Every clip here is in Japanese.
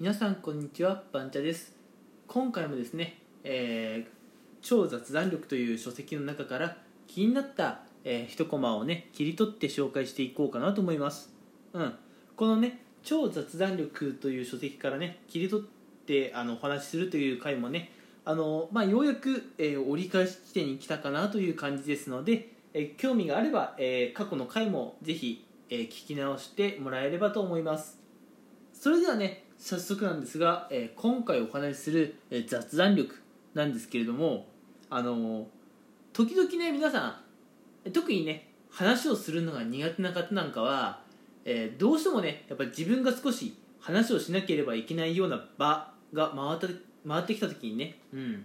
皆さんこんにちはバンチャです。今回もですね、えー超雑談力という書籍の中から気になった、えー一コマをね切り取って紹介していこうかなと思います。うん。このね超雑談力という書籍からね切り取ってあのお話しするという回もねあの、まあ、ようやく、えー折り返し地点に来たかなという感じですので、えー興味があれば、え過去の回もぜひ、え聞き直してもらえればと思います。それではね早速なんですが、えー今回お話しする、えー雑談力なんですけれどもあのー時々ね皆さん特にね話をするのが苦手な方なんかは、えどうしてもねやっぱり自分が少し話をしなければいけないような場が回った回ってきた時にね、うん、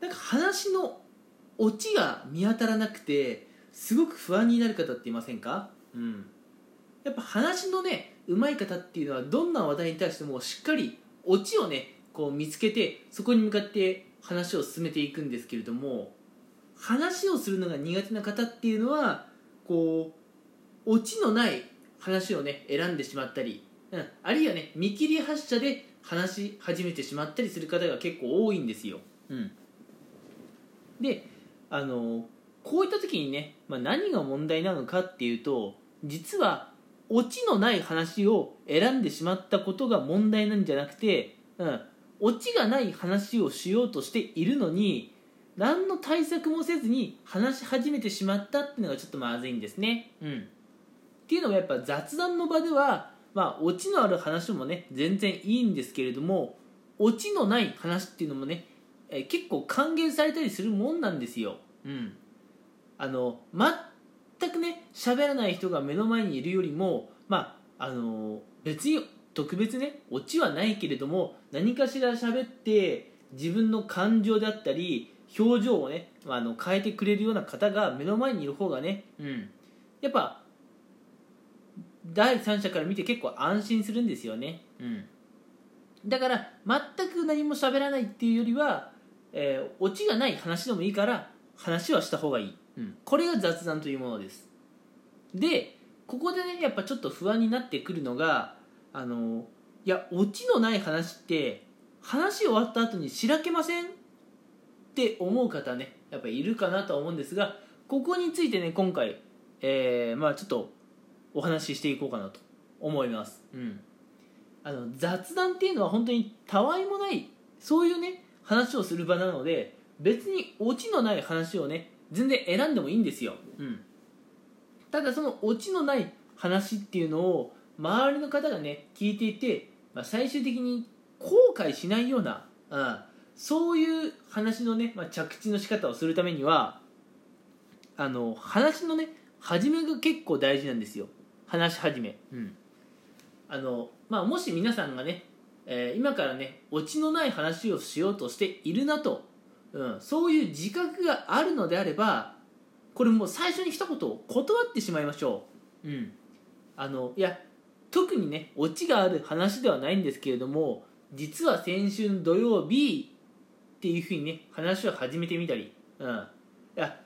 なんか話のオチが見当たらなくてすごく不安になる方っていませんか、うん、やっぱ話のね上手い方っていうのはどんな話題に対してもしっかりオチをねこう見つけてそこに向かって話を進めていくんですけれども話をするのが苦手な方っていうのはこうオチのない話をね選んでしまったり、うん、あるいはね見切り発車で話し始めてしまったりする方が結構多いんですよ、うん、であのこういった時にね、まあ、何が問題なのかっていうと実はオチのない話を選んでしまったことが問題なんじゃなくて、うん、オチがない話をしようとしているのに何の対策もせずに話し始めてしまったっていうのがちょっとまずいんですね。うん、っていうのもやっぱ雑談の場では、まあ、オチのある話もね全然いいんですけれどもオチのない話っていうのもね、え結構歓迎されたりするもんなんですよ。うん、あの全くね喋らない人が目の前にいるよりもまああの別に特別ねオチはないけれども何かしら喋って自分の感情であったり表情をねまああの変えてくれるような方が目の前にいる方がね、うん、やっぱ第三者から見て結構安心するんですよね、うん、だから全く何も喋らないっていうよりは、えーオチがない話でもいいから話はした方がいい、うん、これが雑談というものです。でここでねやっぱちょっと不安になってくるのがあのいやオチのない話って話終わった後にしらけません？って思う方ねやっぱいるかなとは思うんですがここについてね今回、えーまあちょっとお話ししていこうかなと思います、うん、あの雑談っていうのは本当にたわいもないそういうね話をする場なので別にオチのない話をね全然選んでもいいんですよ、うん、ただそのオチのない話っていうのを周りの方がね聞いていて、まあ、最終的に後悔しないような、うん、そういう話のね、まあ、着地の仕方をするためにはあの話のね始めが結構大事なんですよ。話し始め、うん。あのまあ、もし皆さんがね、えー今からねオチのない話をしようとしているなと、うん、そういう自覚があるのであればこれもう最初に一言断ってしまいましょう、うん、あのいや特にねオチがある話ではないんですけれども実は先週の土曜日っていうふうにね話を始めてみたり、うん、いや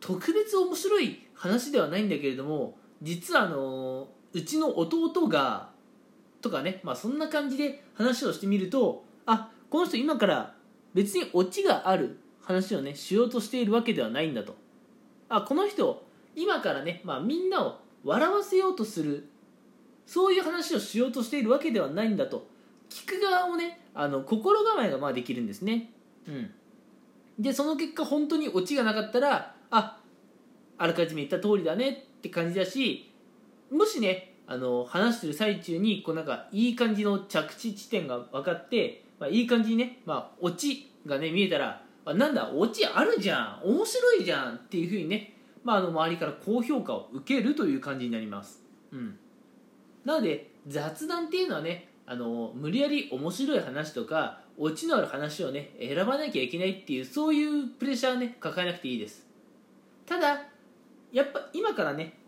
特別面白い話ではないんだけれども実はあのうちの弟がとかね、まあ、そんな感じで話をしてみるとあこの人今から別にオチがある話をねしようとしているわけではないんだと。あこの人今からね、まあ、みんなを笑わせようとするそういう話をしようとしているわけではないんだと。聞く側もねあの心構えがまあできるんですね。うん。でその結果本当にオチがなかったらああらかじめ言った通りだねって感じだしもしねあの話してる最中にこうなんかいい感じの着地地点が分かって、まあ、いい感じにね、まあ、オチがね見えたらあなんだオチあるじゃん面白いじゃんっていうふうにね、まあ、あの周りから高評価を受けるという感じになります、うん、なので雑談っていうのはねあの無理やり面白い話とかオチのある話をね選ばなきゃいけないっていうそういうプレッシャーはね抱えなくていいです。ただやっぱ今からね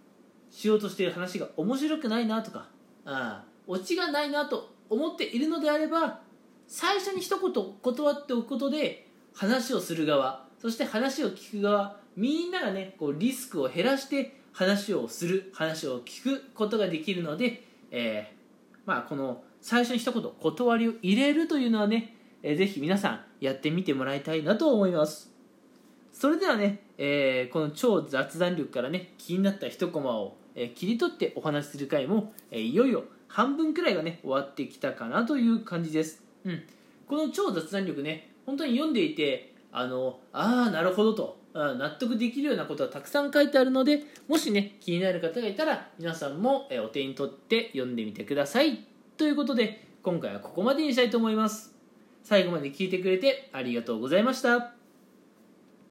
しようとしている話が面白くないなとかああオチがないなと思っているのであれば最初に一言断っておくことで話をする側そして話を聞く側みんながねこうリスクを減らして話をする話を聞くことができるので、えーまあ、この最初に一言断りを入れるというのはね、えー、ぜひ皆さんやってみてもらいたいなと思います。それではね、えー、この超雑談力からね気になった一コマを、えー、切り取ってお話しする回も、えー、いよいよ半分くらいがね終わってきたかなという感じです、うん、この超雑談力ね本当に読んでいてあのああなるほどと納得できるようなことはたくさん書いてあるのでもしね気になる方がいたら皆さんもお手に取って読んでみてください。ということで今回はここまでにしたいと思います。最後まで聞いてくれてありがとうございました。